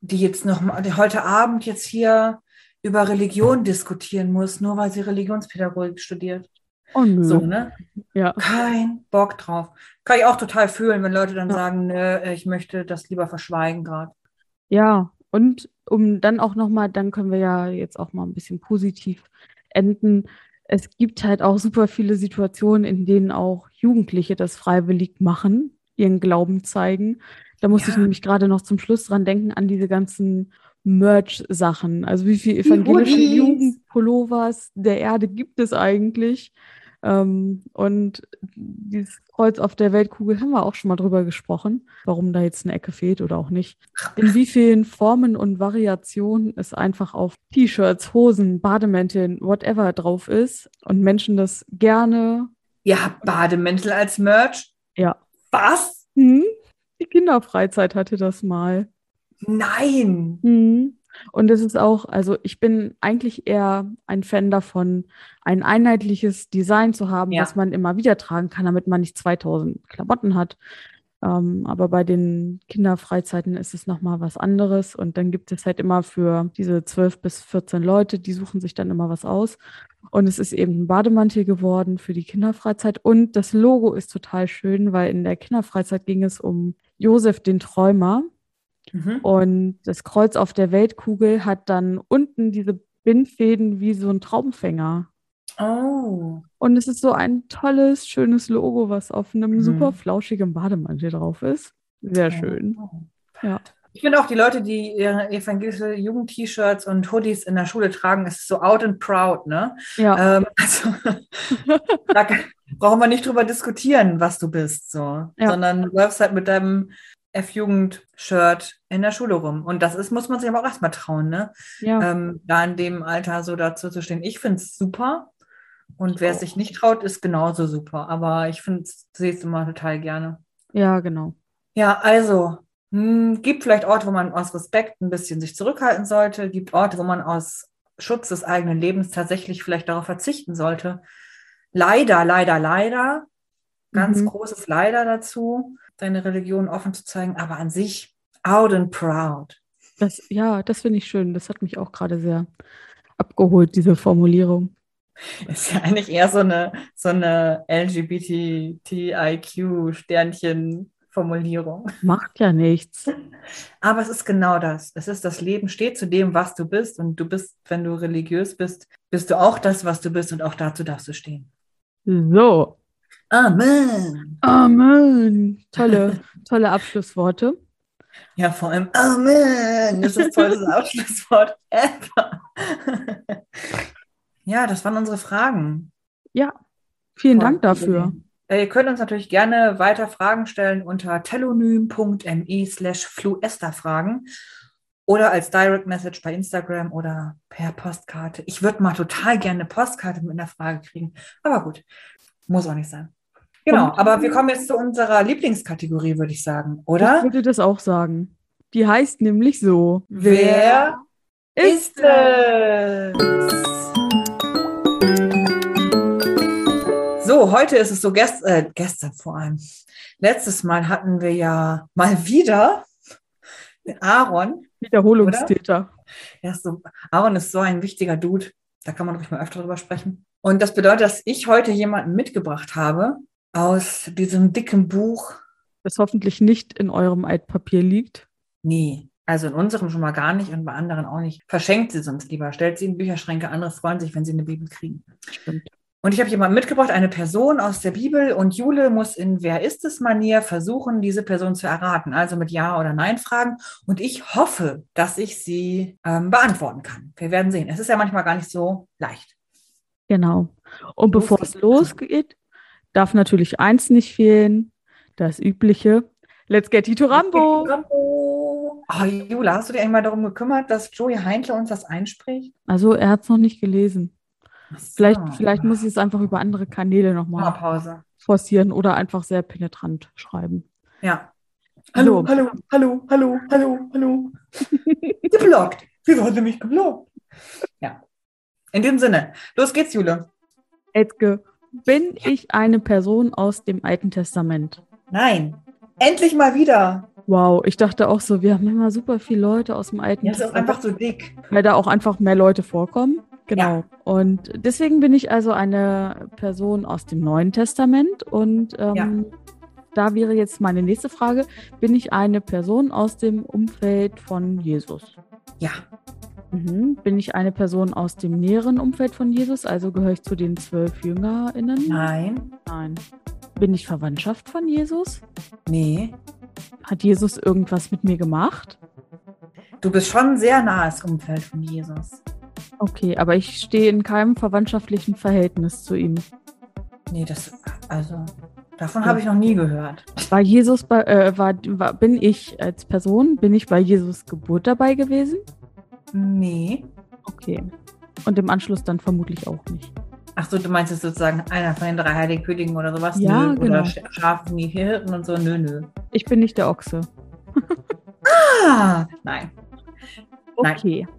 die jetzt noch mal, die heute Abend jetzt hier über Religion diskutieren muss, nur weil sie Religionspädagogik studiert. Oh nö. So, ne? Ja. Kein Bock drauf. Kann ich auch total fühlen, wenn Leute dann ja. sagen, nö, ich möchte das lieber verschweigen gerade. Ja, und um dann auch nochmal, dann können wir ja jetzt auch mal ein bisschen positiv enden es gibt halt auch super viele Situationen, in denen auch Jugendliche das freiwillig machen, ihren Glauben zeigen. Da muss ja. ich nämlich gerade noch zum Schluss dran denken an diese ganzen Merch-Sachen. Also wie viele evangelische Jugendpullovers der Erde gibt es eigentlich? Ähm, und dieses Kreuz auf der Weltkugel haben wir auch schon mal drüber gesprochen, warum da jetzt eine Ecke fehlt oder auch nicht. In wie vielen Formen und Variationen es einfach auf T-Shirts, Hosen, Bademänteln, whatever drauf ist und Menschen das gerne. Ja, Bademäntel als Merch? Ja. Was? Hm? Die Kinderfreizeit hatte das mal. Nein. Hm. Und es ist auch, also ich bin eigentlich eher ein Fan davon, ein einheitliches Design zu haben, ja. was man immer wieder tragen kann, damit man nicht 2000 Klamotten hat. Ähm, aber bei den Kinderfreizeiten ist es nochmal was anderes. Und dann gibt es halt immer für diese 12 bis 14 Leute, die suchen sich dann immer was aus. Und es ist eben ein Bademantel geworden für die Kinderfreizeit. Und das Logo ist total schön, weil in der Kinderfreizeit ging es um Josef den Träumer. Mhm. Und das Kreuz auf der Weltkugel hat dann unten diese Bindfäden wie so ein Traumfänger. Oh. Und es ist so ein tolles, schönes Logo, was auf einem mhm. super flauschigen Bademantel drauf ist. Sehr schön. Oh. Ja. Ich finde auch die Leute, die ihre evangelische Jugend-T-Shirts und Hoodies in der Schule tragen, ist so out and proud, ne? Ja. Ähm, also, da brauchen wir nicht drüber diskutieren, was du bist, so. Ja. Sondern du läufst halt mit deinem F-Jugend-Shirt in der Schule rum. Und das ist, muss man sich aber auch erstmal trauen, ne? Ja. Ähm, da in dem Alter so dazu zu stehen. Ich finde es super. Und wer es sich nicht traut, ist genauso super. Aber ich finde, sehe es immer total gerne. Ja, genau. Ja, also, mh, hm, gibt vielleicht Orte, wo man aus Respekt ein bisschen sich zurückhalten sollte. Gibt Orte, wo man aus Schutz des eigenen Lebens tatsächlich vielleicht darauf verzichten sollte. Leider, leider, leider. Ganz mhm. großes Leider dazu deine Religion offen zu zeigen, aber an sich out and proud. Das, ja, das finde ich schön. Das hat mich auch gerade sehr abgeholt, diese Formulierung. Ist ja eigentlich eher so eine, so eine LGBTIQ-Sternchen-Formulierung. Macht ja nichts. Aber es ist genau das. Es ist das Leben, steht zu dem, was du bist. Und du bist, wenn du religiös bist, bist du auch das, was du bist. Und auch dazu darfst du stehen. So, Amen. Amen. Tolle, tolle Abschlussworte. Ja, vor allem Amen. Das ist das tollste Abschlusswort ever. ja, das waren unsere Fragen. Ja, vielen Dank dafür. Äh, ihr könnt uns natürlich gerne weiter Fragen stellen unter telonym.me slash fluesterfragen oder als Direct Message bei Instagram oder per Postkarte. Ich würde mal total gerne eine Postkarte mit einer Frage kriegen. Aber gut, muss auch nicht sein. Genau, aber wir kommen jetzt zu unserer Lieblingskategorie, würde ich sagen, oder? Ich würde das auch sagen. Die heißt nämlich so. Wer, ist es? So, heute ist es so, gest äh, gestern vor allem. Letztes Mal hatten wir ja mal wieder Aaron. Wiederholungstäter. Ja, so, Aaron ist so ein wichtiger Dude. Da kann man ruhig mal öfter drüber sprechen. Und das bedeutet, dass ich heute jemanden mitgebracht habe aus diesem dicken Buch. Das hoffentlich nicht in eurem Altpapier liegt. Nee, also in unserem schon mal gar nicht und bei anderen auch nicht. Verschenkt sie sonst lieber, stellt sie in Bücherschränke. Andere freuen sich, wenn sie eine Bibel kriegen. Stimmt. Und ich habe jemanden mitgebracht, eine Person aus der Bibel, und Jule muss in Wer ist es Manier versuchen, diese Person zu erraten, also mit Ja oder Nein fragen. Und ich hoffe, dass ich sie ähm, beantworten kann. Wir werden sehen. Es ist ja manchmal gar nicht so leicht. Genau. Und bevor es losgeht, darf natürlich eins nicht fehlen: das übliche. Let's get Tito Rambo. Rambo. Oh, Jula, hast du dich einmal darum gekümmert, dass Joey Heintle uns das einspricht? Also, er hat es noch nicht gelesen. So. Vielleicht, vielleicht muss ich es einfach über andere Kanäle nochmal Pause. forcieren oder einfach sehr penetrant schreiben. Ja. Hallo, so. hallo, hallo, hallo, hallo, hallo. geblockt. Wieso hat sie mich geblockt? Ja. In dem Sinne, los geht's, Jule. Edge, bin ich eine Person aus dem Alten Testament? Nein. Endlich mal wieder. Wow, ich dachte auch so, wir haben immer super viele Leute aus dem Alten ja, Testament. Das ist einfach so dick. Weil da auch einfach mehr Leute vorkommen. Genau. Ja. Und deswegen bin ich also eine Person aus dem Neuen Testament. Und ähm, ja. da wäre jetzt meine nächste Frage: Bin ich eine Person aus dem Umfeld von Jesus? Ja. Mhm. Bin ich eine Person aus dem näheren Umfeld von Jesus? Also gehöre ich zu den zwölf JüngerInnen? Nein. Nein. Bin ich Verwandtschaft von Jesus? Nee. Hat Jesus irgendwas mit mir gemacht? Du bist schon sehr nahes Umfeld von Jesus. Okay, aber ich stehe in keinem verwandtschaftlichen Verhältnis zu ihm. Nee, das, also, davon habe ich noch nie gehört. War Jesus bei, äh, war, war, bin ich als Person, bin ich bei Jesus Geburt dabei gewesen? Nee. Okay. Und im Anschluss dann vermutlich auch nicht. Ach so, du meinst jetzt sozusagen einer von den drei Heiligen Königen oder sowas? Ja, nö. genau. Oder Schafen, die Hirten und so? Nö, nö. Ich bin nicht der Ochse. ah, nein. Okay. Nein.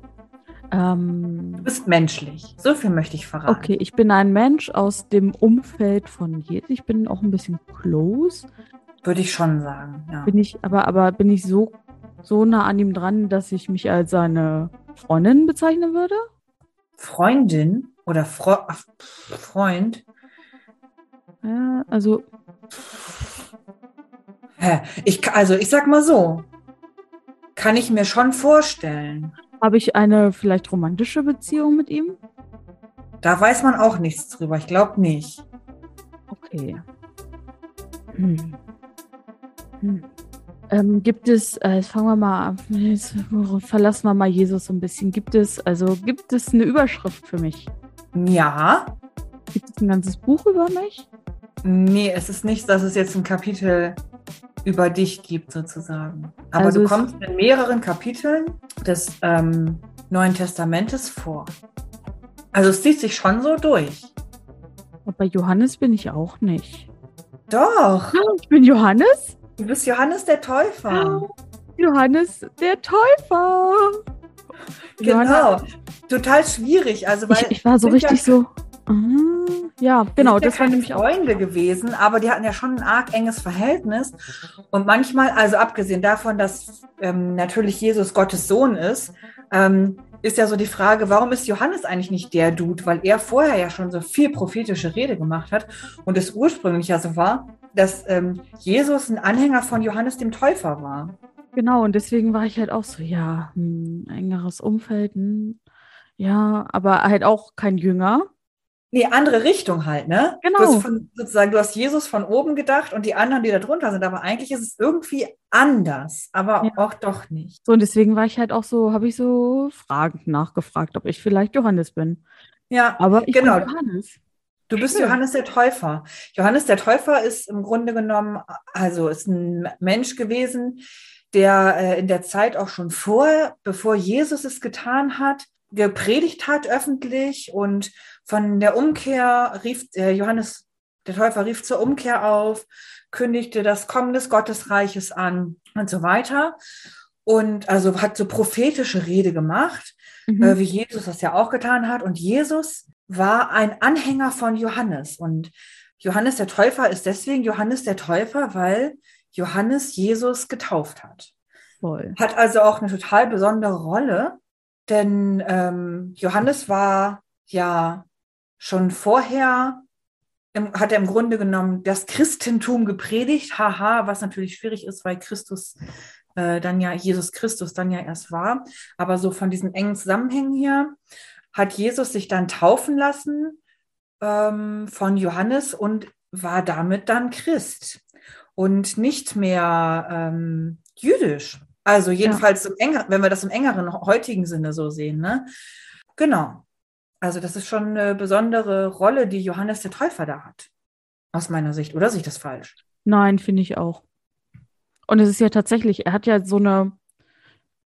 Ähm, du bist menschlich. So viel möchte ich verraten. Okay, ich bin ein Mensch aus dem Umfeld von Jesus. Ich bin auch ein bisschen close. Würde ich schon sagen, ja. Bin ich, aber, aber bin ich so, so nah an ihm dran, dass ich mich als seine Freundin bezeichnen würde? Freundin oder Fro Freund? Ja, also. Hä? Ich, also, ich sag mal so. Kann ich mir schon vorstellen. Habe ich eine vielleicht romantische Beziehung mit ihm? Da weiß man auch nichts drüber. Ich glaube nicht. Okay. Hm. Hm. Ähm, gibt es, äh, jetzt fangen wir mal an, verlassen wir mal Jesus so ein bisschen. Gibt es, also gibt es eine Überschrift für mich? Ja. Gibt es ein ganzes Buch über mich? Nee, es ist nicht, dass es jetzt ein Kapitel über dich gibt, sozusagen. Aber also du kommst in mehreren Kapiteln des ähm, Neuen Testamentes vor. Also es zieht sich schon so durch. Aber Johannes bin ich auch nicht. Doch. Ich bin Johannes? Du bist Johannes der Täufer. Johannes der Täufer. Genau. Johannes. Total schwierig. Also, weil ich, ich war so richtig ja, so. Uh, ja, genau. Das waren nämlich Freunde auch. gewesen, aber die hatten ja schon ein arg enges Verhältnis. Und manchmal, also abgesehen davon, dass ähm, natürlich Jesus Gottes Sohn ist, ähm, ist ja so die Frage, warum ist Johannes eigentlich nicht der Dude? Weil er vorher ja schon so viel prophetische Rede gemacht hat und es ursprünglich ja so war, dass ähm, Jesus ein Anhänger von Johannes dem Täufer war. Genau, und deswegen war ich halt auch so, ja, ein hm, engeres Umfeld, hm, ja, aber halt auch kein Jünger. Nee, andere Richtung halt, ne? Genau. Du hast von, sozusagen, du hast Jesus von oben gedacht und die anderen, die da drunter sind, aber eigentlich ist es irgendwie anders, aber ja. auch doch nicht. So, und deswegen war ich halt auch so, habe ich so fragend nachgefragt, ob ich vielleicht Johannes bin. Ja, aber ich genau. bin Johannes. Du bist Schön. Johannes der Täufer. Johannes der Täufer ist im Grunde genommen, also ist ein Mensch gewesen, der äh, in der Zeit auch schon vor, bevor Jesus es getan hat, gepredigt hat öffentlich und von der Umkehr rief äh, Johannes der Täufer rief zur Umkehr auf, kündigte das Kommen des Gottesreiches an und so weiter. Und also hat so prophetische Rede gemacht, mhm. äh, wie Jesus das ja auch getan hat. Und Jesus war ein Anhänger von Johannes. Und Johannes der Täufer ist deswegen Johannes der Täufer, weil Johannes Jesus getauft hat. Voll. Hat also auch eine total besondere Rolle denn ähm, Johannes war ja schon vorher, im, hat er im Grunde genommen das Christentum gepredigt, haha, was natürlich schwierig ist, weil Christus äh, dann ja, Jesus Christus dann ja erst war. Aber so von diesen engen Zusammenhängen hier hat Jesus sich dann taufen lassen ähm, von Johannes und war damit dann Christ und nicht mehr ähm, jüdisch. Also jedenfalls, ja. enger, wenn wir das im engeren heutigen Sinne so sehen. Ne? Genau. Also das ist schon eine besondere Rolle, die Johannes der Täufer da hat. Aus meiner Sicht. Oder sehe ich das falsch? Nein, finde ich auch. Und es ist ja tatsächlich, er hat ja so eine,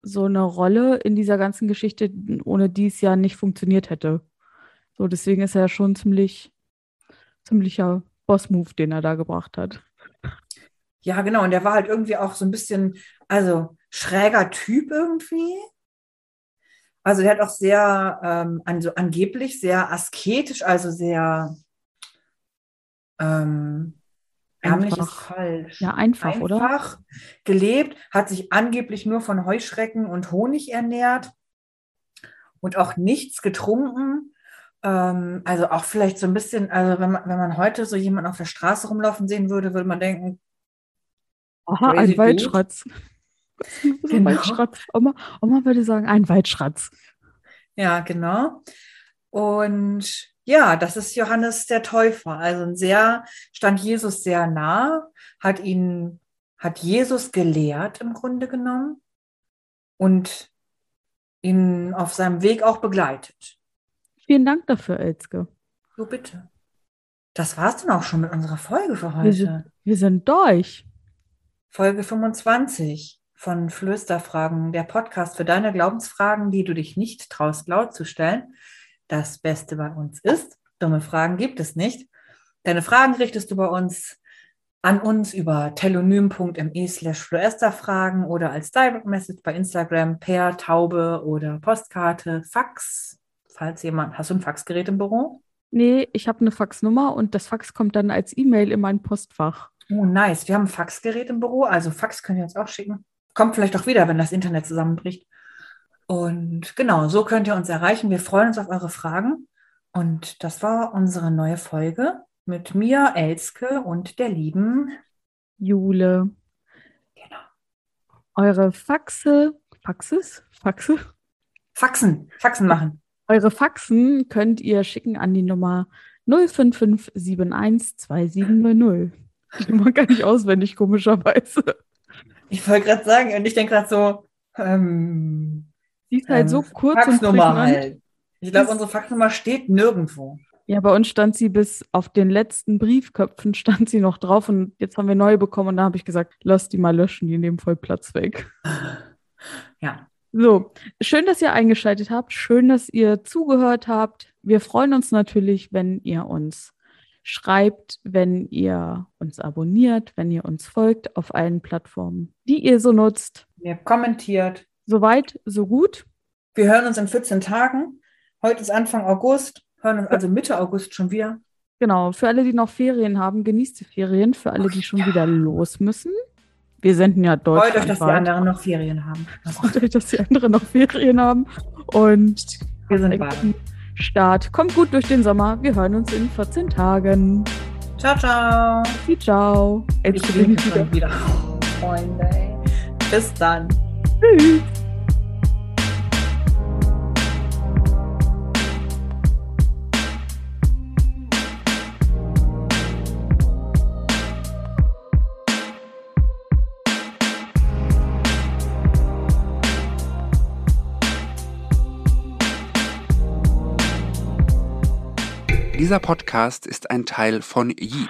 so eine Rolle in dieser ganzen Geschichte, ohne die es ja nicht funktioniert hätte. So, deswegen ist er schon ziemlich, ziemlicher Boss-Move, den er da gebracht hat. Ja, genau. Und der war halt irgendwie auch so ein bisschen, also schräger Typ irgendwie. Also der hat auch sehr, ähm, also angeblich sehr asketisch, also sehr ähm, ärmlich ist falsch. Ja, einfach, einfach oder? Einfach gelebt, hat sich angeblich nur von Heuschrecken und Honig ernährt und auch nichts getrunken. Ähm, also auch vielleicht so ein bisschen, also wenn man, wenn man heute so jemanden auf der Straße rumlaufen sehen würde, würde man denken, Aha, ein Waldschratz. Genau. Waldschratz. Oma, Oma würde sagen, ein Waldschratz. Ja, genau. Und ja, das ist Johannes der Täufer. Also ein sehr, stand Jesus sehr nah, hat ihn, hat Jesus gelehrt im Grunde genommen und ihn auf seinem Weg auch begleitet. Vielen Dank dafür, Elske. So bitte. Das war's dann auch schon mit unserer Folge für heute. Wir sind, wir sind durch. Folge 25 von Flösterfragen, der Podcast für deine Glaubensfragen, die du dich nicht traust, laut zu stellen. Das Beste bei uns ist, dumme Fragen gibt es nicht. Deine Fragen richtest du bei uns an uns über telonym.me slash Flösterfragen oder als Direct Message bei Instagram per Taube oder Postkarte, Fax. Falls jemand, hast du ein Faxgerät im Büro? Nee, ich habe eine Faxnummer und das Fax kommt dann als E-Mail in mein Postfach. Oh, nice. Wir haben ein Faxgerät im Büro, also Fax könnt ihr uns auch schicken. Kommt vielleicht auch wieder, wenn das Internet zusammenbricht. Und genau, so könnt ihr uns erreichen. Wir freuen uns auf eure Fragen. Und das war unsere neue Folge mit mir, Elske und der lieben Jule. Genau. Eure Faxe, Faxes? Faxe? Faxen, Faxen machen. Eure Faxen könnt ihr schicken an die Nummer 055712700. Die Nummer gar nicht auswendig, komischerweise. Ich wollte gerade sagen, und ich denke gerade so, ähm, die ist halt ähm, so kurz Faxnummer und halt. Ich glaube, unsere Faxnummer steht nirgendwo. Ja, bei uns stand sie bis auf den letzten Briefköpfen stand sie noch drauf und jetzt haben wir neue bekommen und da habe ich gesagt, lass die mal löschen, die nehmen voll Platz weg. Ja. So, schön, dass ihr eingeschaltet habt, schön, dass ihr zugehört habt. Wir freuen uns natürlich, wenn ihr uns schreibt, wenn ihr uns abonniert, wenn ihr uns folgt auf allen Plattformen, die ihr so nutzt. Ihr kommentiert. Soweit, so gut. Wir hören uns in 14 Tagen. Heute ist Anfang August, hören uns also Mitte August schon wieder. Genau, für alle, die noch Ferien haben, genießt die Ferien. Für alle, die schon ja. wieder los müssen. Wir senden ja Deutschland. Freut euch, dass die anderen noch Ferien haben. Freut euch, dass die anderen noch Ferien haben. Und wir sind beide. Start. Kommt gut durch den Sommer. Wir hören uns in 14 Tagen. Ciao, ciao. Ciao. Jetzt ich bin wieder. wieder. Freunde. Bis dann. Tschüss. Dieser Podcast ist ein Teil von Yeet.